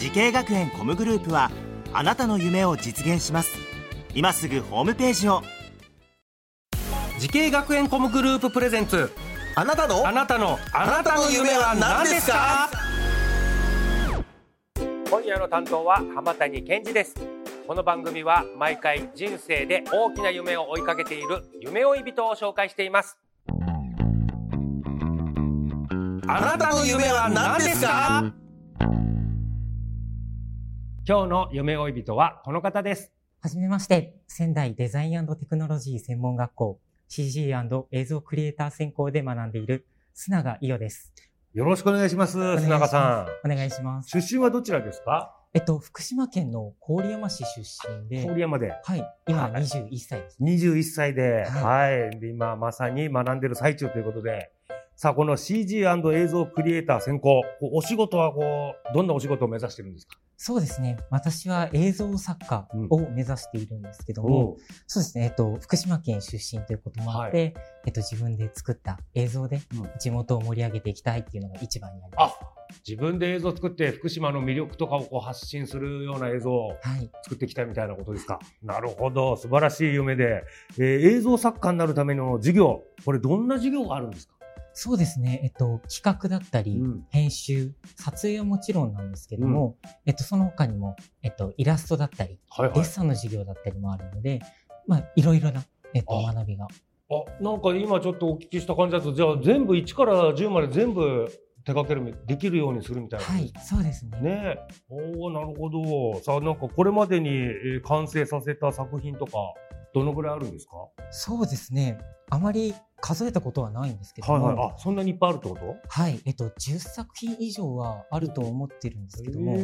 滋慶学園 COMグループはあなたの夢を実現します。今すぐホームページを。滋慶学園 COMグループ presents。あなたの？あなたの。あなたの夢は何ですか？今夜の担当は浜谷健二です。この番組は毎回人生で大きな夢を追いかけている夢追い人を紹介しています。あなたの夢は何ですか？今日の夢追い人はこの方です。はじめまして、仙台デザインテクノロジー専門学校 CG& 映像クリエイター専攻で学んでいる須永伊代です。よろしくお願いしますお願いし須永さお願いします。ん出身はどちらですか？えっと、福島県の郡山市出身で、郡山で。はい、今はい。21歳です。21歳で、ははい、で今まさに学んでる最中ということで、さあ、この CG& 映像クリエイター専攻、お仕事はこう、どんなお仕事を目指してるんですか？そうですね。私は映像作家を目指しているんですけども、そうですね。えっと、福島県出身ということもあって、えっと、自分で作った映像でうん地元を盛り上げていきたいっていうのが一番にあります。あ、自分で映像作って福島の魅力とかをこう発信するような映像をはい。作っていきたいみたいなことですか？なるほど。素晴らしい夢で、えー映像作家になるための授業、これどんな授業があるんですか？そうですね。えっと、企画だったり、うん編集、撮影はもちろんなんですけども、えっと、その他にも、えっと、イラストだったり、はいデッサンの授業だったりもあるので、まあ、いろいろな、えっと、あ学びが。あ、なんか今ちょっとお聞きした感じだと、じゃあ全部1から10まで全部手掛けるみ、できるようにするみたいな。はい、そうですね。ねえ。おおなるほど。さあ、なんかこれまでにえー完成させた作品とか、どのぐらいあるんですか？そうですね。あまり数えたことはないんですけども、あ、そんなにいっぱいあるってこと？はい、えっと、10作品以上はあると思ってるんですけども、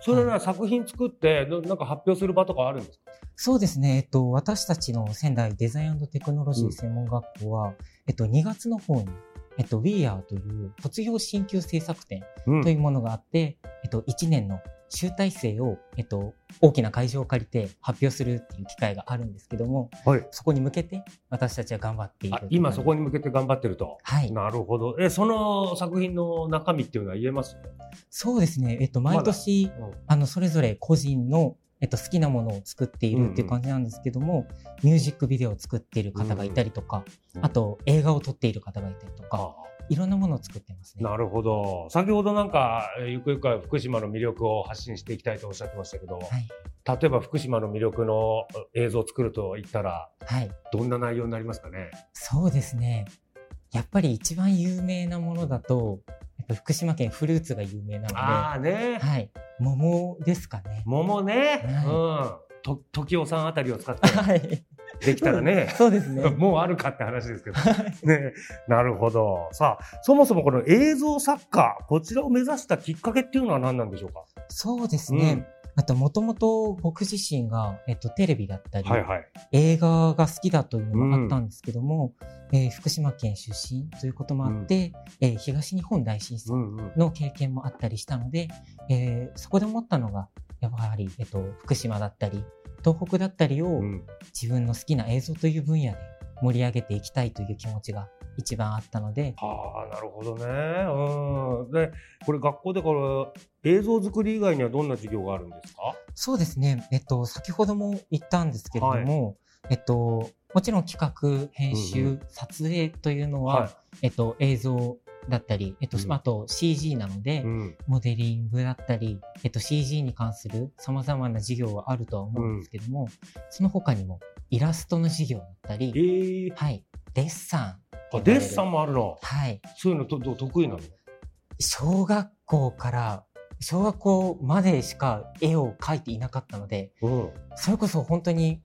それなら作品作って、ななんか発表する場とかあるんですか？そうですね、えっと、私たちの仙台デザインテクノロジー専門学校は、えっと、2月の方に、えっと、We Are という卒業進級制作展うん。というものがあって、えっと、1年の集大成を、えっと、大きな会場を借りて発表するっていう機会があるんですけども、はい。そこに向けて私たちは頑張っているあ。今そこに。に向けて頑張ってると。はい。なるほど。え、その作品の中身っていうのは言えます？そうですね。えっと、毎年、うんあの、それぞれ個人の、えっと、好きなものを作っているっていう感じなんですけども、ミュージックビデオを作っている方がいたりとか、うんあと映画を撮っている方がいたりとか、いろんなものを作ってますね。なるほど。先ほどなんか、えーゆくゆくは福島の魅力を発信していきたいとおっしゃってましたけど、はい。例えば福島の魅力の映像を作ると言ったら、はい。どんな内容になりますかね？そうですね。やっぱり一番有名なものだと、やっぱ福島県フルーツが有名なので、ああね。はい。桃ですかね。桃ね。はうん。と、時雄さんあたりを使ってはい。できたらね。そうですね。もうあるかって話ですけど。ね。なるほど。さあ、そもそもこの映像作家、こちらを目指したきっかけっていうのは何なんでしょうか？そうですね。あと、もともと僕自身が、えっと、テレビだったり、はいはい。映画が好きだというのもあったんですけども、えー福島県出身ということもあって、えー東日本大震災うんうん。の経験もあったりしたので、えーそこで思ったのが、やはり、えっと、福島だったり、東北だったりをうん自分の好きな映像という分野で盛り上げていきたいという気持ちが一番あったので、はあ、なるほどね。うん。で、これ学校でこれ映像作り以外にはどんな授業があるんですか？そうですね。えっと、先ほども言ったんですけれども、えっと、もちろん企画、編集、うん撮影というのは、えっと、映像だったり、えっと、うんあと CG なので、うん。モデリングだったり、えっと、CG に関する様々な授業はあるとは思うんですけども、その他にもイラストの授業だったえり、ー、はい、デッサン。あ、デッサンもあるの。はい。そういうのとど得意なの？小学校から、小学校までしか絵を描いていなかったので、うん。それこそ本当に、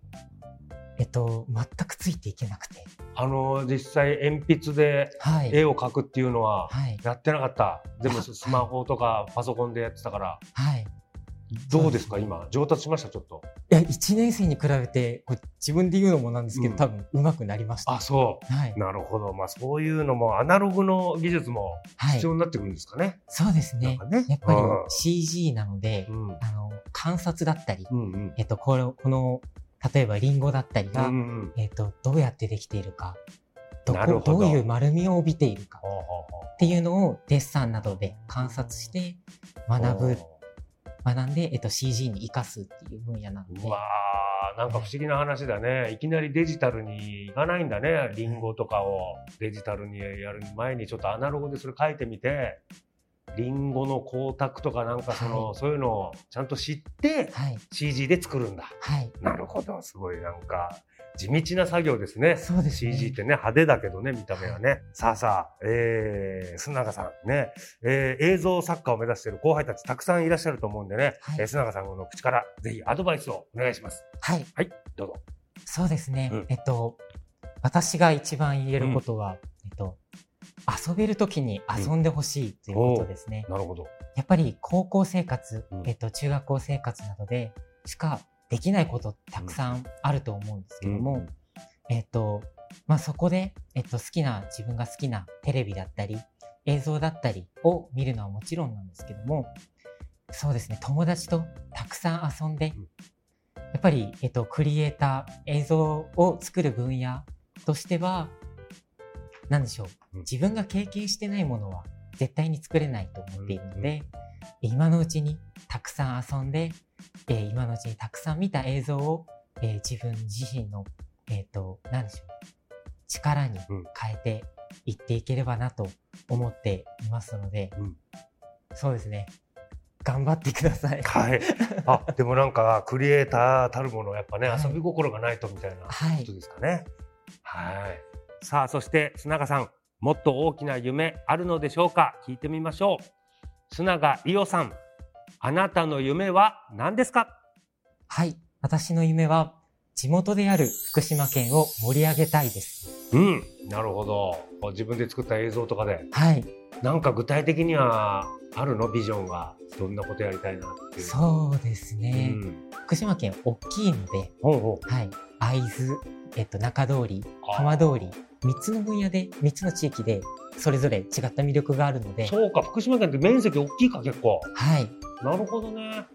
えっと、全くついていけなくて。あの、実際鉛筆ではい。絵を描くっていうのは、はい。やってなかった。全部あスマホとかパソコンでやってたから。はい。どうですか今、上達しました？ちょっと。いや、1年生に比べて、これ自分で言うのもなんですけど、うん多分上手くなりました。あ、そう。はい。なるほど。まあそういうのもアナログの技術もはい必要になってくるんですかね。そうですね。ねやっぱりうん CG なので、うん。あの、観察だったり、うんうん。えっと、この、この、例えばリンゴだったりが、うんうん。えっと、どうやってできているか、どこ、どどういう丸みを帯びているかっていうのをデッサンなどで観察して学ぶ、学んで、えっと、CG に活かすっていう分野なのでう、わーなんか不思議な話だね。いきなりデジタルに行かないんだね。リンゴとかをデジタルにやる前にちょっとアナログでそれ書いてみて、リンゴの光沢とかなんかその、はいそういうのをちゃんと知ってはい。CG で作るんだ。はい。なるほど。すごいなんか地道な作業ですね。そうですね CG ってね、派手だけどね、見た目はね。さあさあ、えー、須永さんね、えー、映像作家を目指している後輩たちたくさんいらっしゃると思うんでね、はいえー須永さんの口からぜひアドバイスをお願いします。はい。はい、どうぞ。そうですね。うんえっと、私が一番言えることは、えっと、遊べるときに遊んでほしいということですね。なるほど。やっぱり高校生活、うん。えっと、中学校生活などでしかできないことたくさんあると思うんですけども、うん。えっと、まあ、そこで、えっと、好きな、自分が好きなテレビだったり、映像だったりを見るのはもちろんなんですけども、そうですね、友達とたくさん遊んで、うん。やっぱり、えっと、クリエイター、映像を作る分野としては、なんでしょううん。自分が経験してないものは絶対に作れないと思っているので、今のうちにたくさん遊んで、えー今のうちにたくさん見た映像を、えー自分自身の、えっ、と、なんでしょう。力にうん変えていっていければなと思っていますので、うんそうですね。頑張ってください。はい。あ、でもなんか、クリエイターたるもの、やっぱね、はい遊び心がないとみたいなはいことですかね。はい。さあ、そして、須永さん、もっと大きな夢あるのでしょうか？聞いてみましょう。須永伊代さん、あなたの夢は何ですか？はい。私の夢は、地元である福島県を盛り上げたいです。うん。なるほど。自分で作った映像とかで。はい。なんか具体的にはあるの？ビジョンが。どんなことやりたいなっていう。そうですうね。ん。福島県大きいので。はい。会津、えっと、中通り、浜通り、3つの分野で、3つの地域で、それぞれ違った魅力があるので、そうか、福島県って面積大きいか、結構。はい。なるほどね。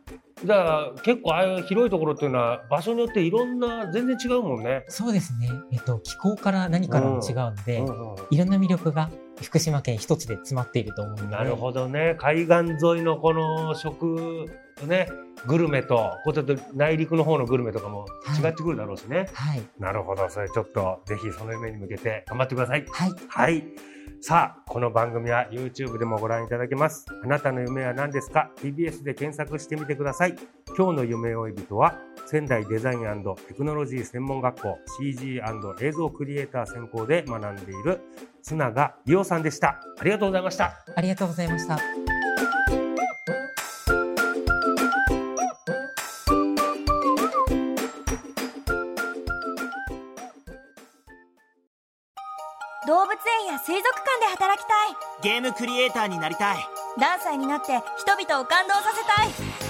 だから結構ああいう広いところっていうのは場所によっていろんな全然違うもんね。そうですね。えっと、気候から何からも違うので、うんいろんな魅力が福島県一つで詰まっていると思う。なるほどね。海岸沿いのこの食、ね、グルメと、こうちょっと内陸の方のグルメとかも違ってくるだろうしね。はい。なるほど。それちょっとぜひその夢に向けて頑張ってください。はい。はい。さあ、この番組は YouTube でもご覧いただけます。あなたの夢は何ですか ?TBS で検索してみてください。今日の夢追い人は、仙台デザインテクノロジー専門学校 CG& 映像クリエイター専攻で学んでいる須永伊代さんでした。ありがとうございました。ありがとうございました。動物園や水族館で働きたいゲームクリエイターになりたいダンサーになって人々を感動させたい